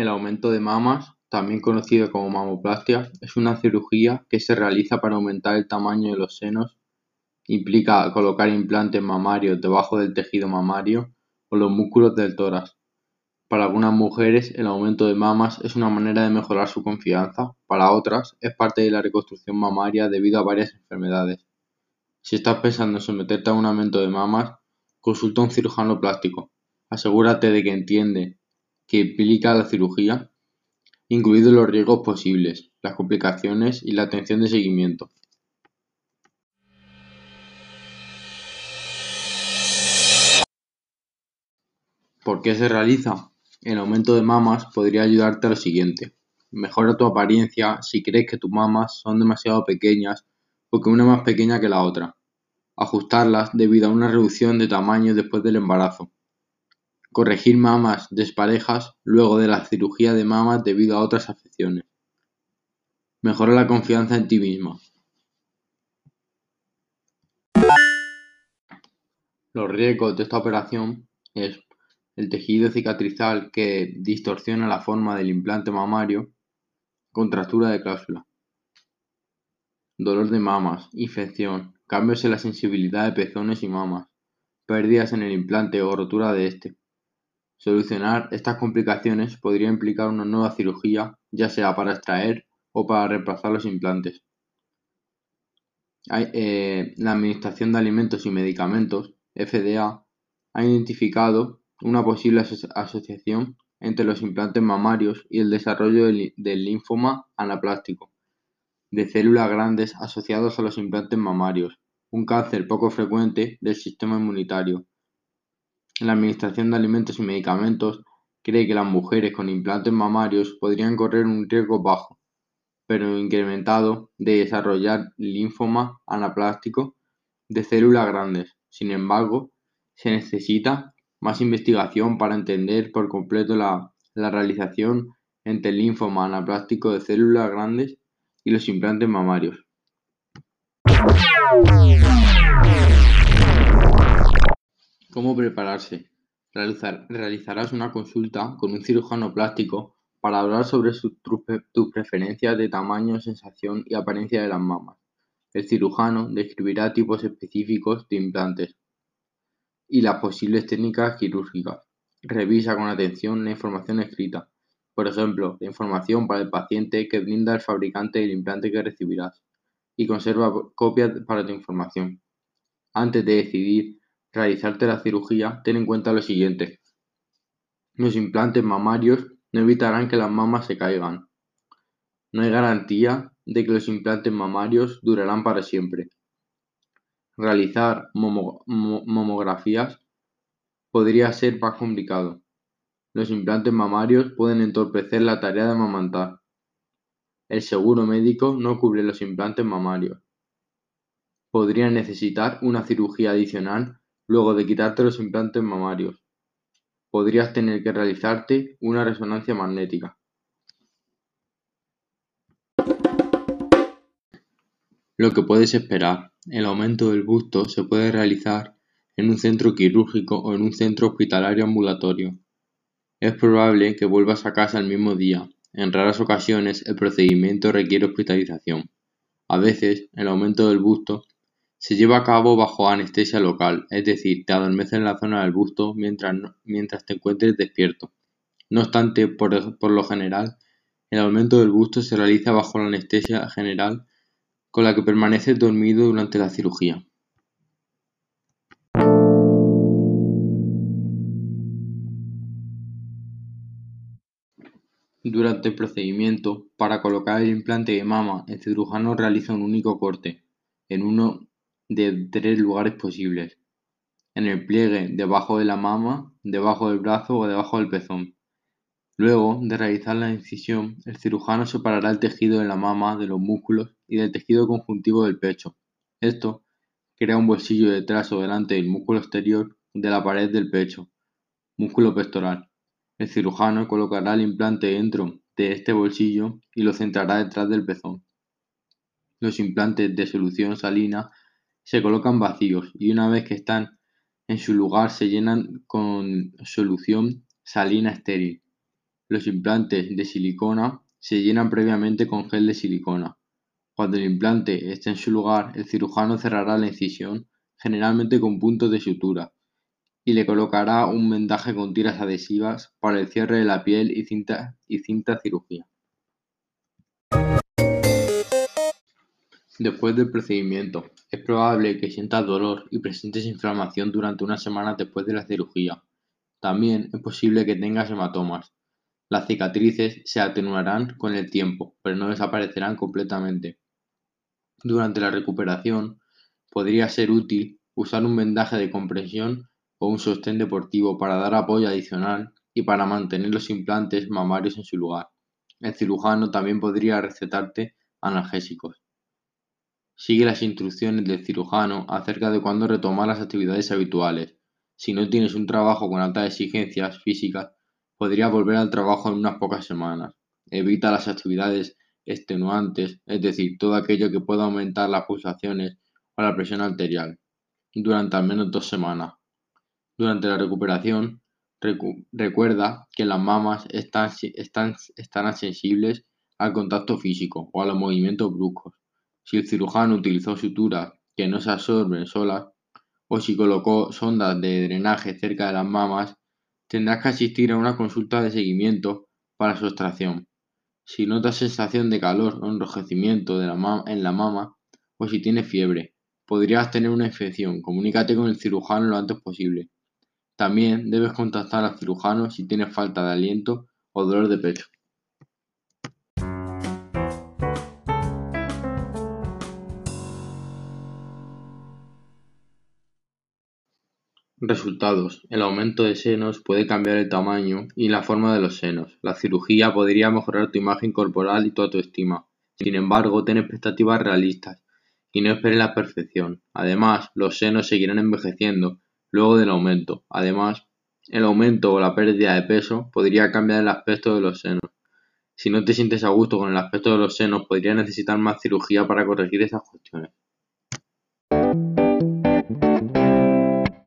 El aumento de mamas, también conocido como mamoplastia, es una cirugía que se realiza para aumentar el tamaño de los senos. Implica colocar implantes mamarios debajo del tejido mamario o los músculos del tórax. Para algunas mujeres, el aumento de mamas es una manera de mejorar su confianza, para otras, es parte de la reconstrucción mamaria debido a varias enfermedades. Si estás pensando en someterte a un aumento de mamas, consulta a un cirujano plástico. Asegúrate de que entiende que implica la cirugía, incluidos los riesgos posibles, las complicaciones y la atención de seguimiento. ¿Por qué se realiza? El aumento de mamas podría ayudarte a lo siguiente. Mejora tu apariencia si crees que tus mamas son demasiado pequeñas o que una más pequeña que la otra. Ajustarlas debido a una reducción de tamaño después del embarazo corregir mamas desparejas luego de la cirugía de mamas debido a otras afecciones. Mejora la confianza en ti misma. Los riesgos de esta operación es el tejido cicatrizal que distorsiona la forma del implante mamario, contractura de cláusula, dolor de mamas, infección, cambios en la sensibilidad de pezones y mamas, pérdidas en el implante o rotura de este. Solucionar estas complicaciones podría implicar una nueva cirugía, ya sea para extraer o para reemplazar los implantes. Eh, la Administración de Alimentos y Medicamentos, FDA, ha identificado una posible asociación entre los implantes mamarios y el desarrollo del, del linfoma anaplástico de células grandes asociados a los implantes mamarios, un cáncer poco frecuente del sistema inmunitario la Administración de Alimentos y Medicamentos cree que las mujeres con implantes mamarios podrían correr un riesgo bajo, pero incrementado, de desarrollar linfoma anaplástico de células grandes. Sin embargo, se necesita más investigación para entender por completo la, realización entre el linfoma anaplástico de células grandes y los implantes mamarios. ¿Cómo prepararse? realizarás una consulta con un cirujano plástico para hablar sobre tus preferencias de tamaño, sensación y apariencia de las mamas. El cirujano describirá tipos específicos de implantes y las posibles técnicas quirúrgicas. Revisa con atención la información escrita, por ejemplo, la información para el paciente que brinda el fabricante del implante que recibirás, y conserva copias para tu información. Antes de decidir realizarte la cirugía, ten en cuenta lo siguiente. Los implantes mamarios no evitarán que las mamas se caigan. No hay garantía de que los implantes mamarios durarán para siempre. Realizar mamografías podría ser más complicado. Los implantes mamarios pueden entorpecer la tarea de amamantar. El seguro médico no cubre los implantes mamarios. Podría necesitar una cirugía adicional Luego de quitarte los implantes mamarios, podrías tener que realizarte una resonancia magnética. Lo que puedes esperar: el aumento del busto se puede realizar en un centro quirúrgico o en un centro hospitalario ambulatorio. Es probable que vuelvas a casa el mismo día. En raras ocasiones el procedimiento requiere hospitalización. A veces, el aumento del busto se lleva a cabo bajo anestesia local, es decir, te adormecen la zona del busto mientras, te encuentres despierto. No obstante, por, por lo general, el aumento del busto se realiza bajo la anestesia general con la que permaneces dormido durante la cirugía. Durante el procedimiento, para colocar el implante de mama, el cirujano realiza un único corte, en uno de tres lugares posibles: en el pliegue debajo de la mama, debajo del brazo o debajo del pezón. Luego de realizar la incisión, el cirujano separará el tejido de la mama de los músculos y del tejido conjuntivo del pecho. Esto crea un bolsillo detrás o delante del músculo exterior de la pared del pecho, músculo pectoral. El cirujano colocará el implante dentro de este bolsillo y lo centrará detrás del pezón. Los implantes de solución salina se colocan vacíos y una vez que están en su lugar se llenan con solución salina estéril. Los implantes de silicona se llenan previamente con gel de silicona. Cuando el implante esté en su lugar, el cirujano cerrará la incisión, generalmente con puntos de sutura, y le colocará un vendaje con tiras adhesivas para el cierre de la piel y cinta, y cinta cirugía. Después del procedimiento, es probable que sientas dolor y presentes inflamación durante unas semanas después de la cirugía. También es posible que tengas hematomas. Las cicatrices se atenuarán con el tiempo, pero no desaparecerán completamente. Durante la recuperación, podría ser útil usar un vendaje de compresión o un sostén deportivo para dar apoyo adicional y para mantener los implantes mamarios en su lugar. El cirujano también podría recetarte analgésicos. Sigue las instrucciones del cirujano acerca de cuándo retomar las actividades habituales. Si no tienes un trabajo con altas exigencias físicas, podrías volver al trabajo en unas pocas semanas. Evita las actividades extenuantes, es decir, todo aquello que pueda aumentar las pulsaciones o la presión arterial, durante al menos dos semanas. Durante la recuperación, recuerda que las mamas están, están, estarán sensibles al contacto físico o a los movimientos bruscos. Si el cirujano utilizó suturas que no se absorben solas, o si colocó sondas de drenaje cerca de las mamas, tendrás que asistir a una consulta de seguimiento para su extracción. Si notas sensación de calor o enrojecimiento en la mama, o si tienes fiebre, podrías tener una infección, comunícate con el cirujano lo antes posible. También debes contactar al cirujano si tienes falta de aliento o dolor de pecho. Resultados: El aumento de senos puede cambiar el tamaño y la forma de los senos. La cirugía podría mejorar tu imagen corporal y tu autoestima. Sin embargo, ten expectativas realistas y no esperes la perfección. Además, los senos seguirán envejeciendo luego del aumento. Además, el aumento o la pérdida de peso podría cambiar el aspecto de los senos. Si no te sientes a gusto con el aspecto de los senos, podrías necesitar más cirugía para corregir esas cuestiones.